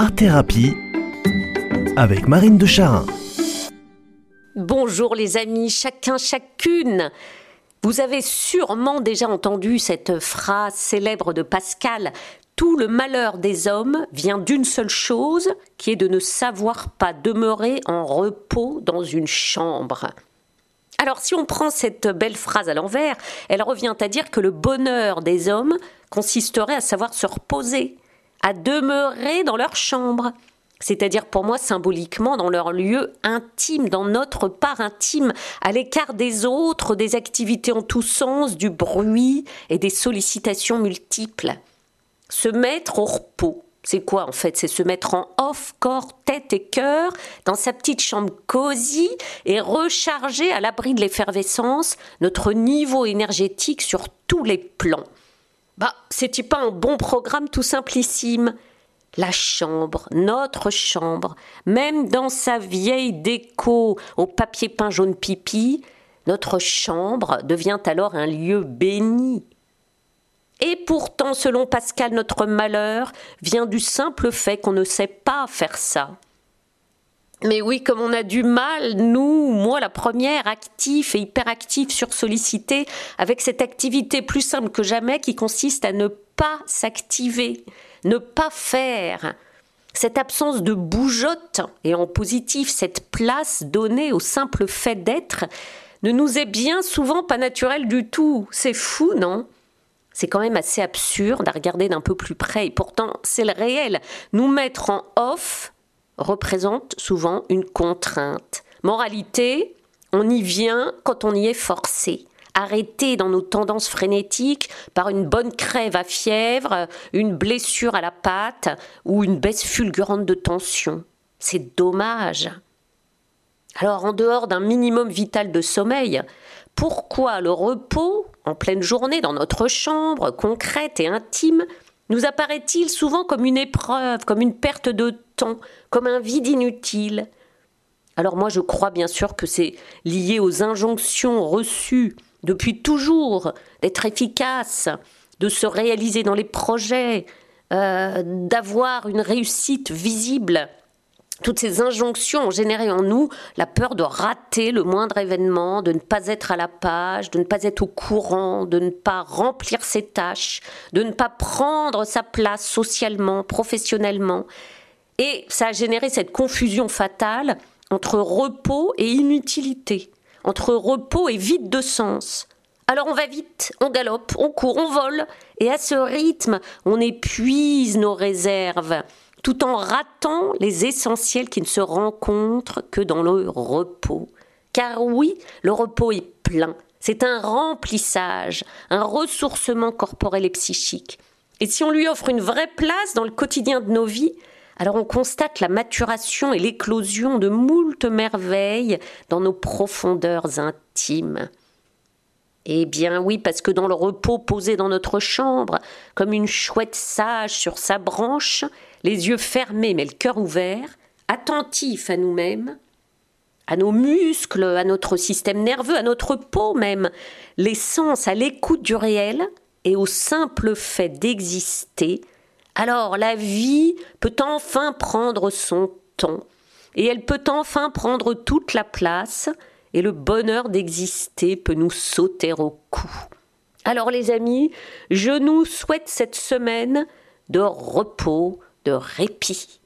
Art Thérapie avec Marine de Charin. Bonjour les amis, chacun, chacune. Vous avez sûrement déjà entendu cette phrase célèbre de Pascal tout le malheur des hommes vient d'une seule chose, qui est de ne savoir pas demeurer en repos dans une chambre. Alors si on prend cette belle phrase à l'envers, elle revient à dire que le bonheur des hommes consisterait à savoir se reposer, à demeurer dans leur chambre, c'est-à-dire pour moi symboliquement dans leur lieu intime, dans notre part intime, à l'écart des autres, des activités en tous sens, du bruit et des sollicitations multiples. Se mettre au repos. C'est quoi en fait? C'est se mettre en off, corps, tête et cœur, dans sa petite chambre cosy et recharger à l'abri de l'effervescence notre niveau énergétique sur tous les plans. Bah, c'est-il pas un bon programme tout simplissime la chambre, notre chambre, même dans sa vieille déco au papier peint jaune pipi, notre chambre devient alors un lieu béni. Et pourtant, selon Pascal, notre malheur vient du simple fait qu'on ne sait pas faire ça. Mais oui, comme on a du mal, nous, moi la première, actif et hyperactif, sursollicité, avec cette activité plus simple que jamais qui consiste à ne pas s'activer, ne pas faire. Cette absence de bougeotte, et en positif, cette place donnée au simple fait d'être, ne nous est bien souvent pas naturelle du tout. C'est fou, non? C'est quand même assez absurde à regarder d'un peu plus près, et pourtant c'est le réel. Nous mettre en off représente souvent une contrainte. Moralité, on y vient quand on y est forcé. Arrêté dans nos tendances frénétiques par une bonne crève à fièvre, une blessure à la patte ou une baisse fulgurante de tension. C'est dommage. Alors, en dehors d'un minimum vital de sommeil, pourquoi le repos, en pleine journée, dans notre chambre, concrète et intime, nous apparaît-il souvent comme une épreuve, comme une perte de comme un vide inutile Alors moi je crois bien sûr que c'est lié aux injonctions reçues depuis toujours d'être efficace, de se réaliser dans les projets, euh, d'avoir une réussite visible toutes ces injonctions ont généré en nous la peur de rater le moindre événement, de ne pas être à la page, de ne pas être au courant, de ne pas remplir ses tâches, de ne pas prendre sa place socialement, professionnellement. Et ça a généré cette confusion fatale entre repos et inutilité, entre repos et vide de sens. Alors on va vite, on galope, on court, on vole, et à ce rythme, on épuise nos réserves tout en ratant les essentiels qui ne se rencontrent que dans le repos. Car oui, le repos est plein. C'est un remplissage, un ressourcement corporel et psychique. Et si on lui offre une vraie place dans le quotidien de nos vies, alors on constate la maturation et l'éclosion de moult merveilles dans nos profondeurs intimes. Eh bien oui, parce que dans le repos posé dans notre chambre, comme une chouette sage sur sa branche, les yeux fermés mais le cœur ouvert, attentifs à nous-mêmes, à nos muscles, à notre système nerveux, à notre peau même, les sens à l'écoute du réel et au simple fait d'exister, alors la vie peut enfin prendre son temps, et elle peut enfin prendre toute la place, et le bonheur d'exister peut nous sauter au cou. Alors les amis, je nous souhaite cette semaine de repos, de répit.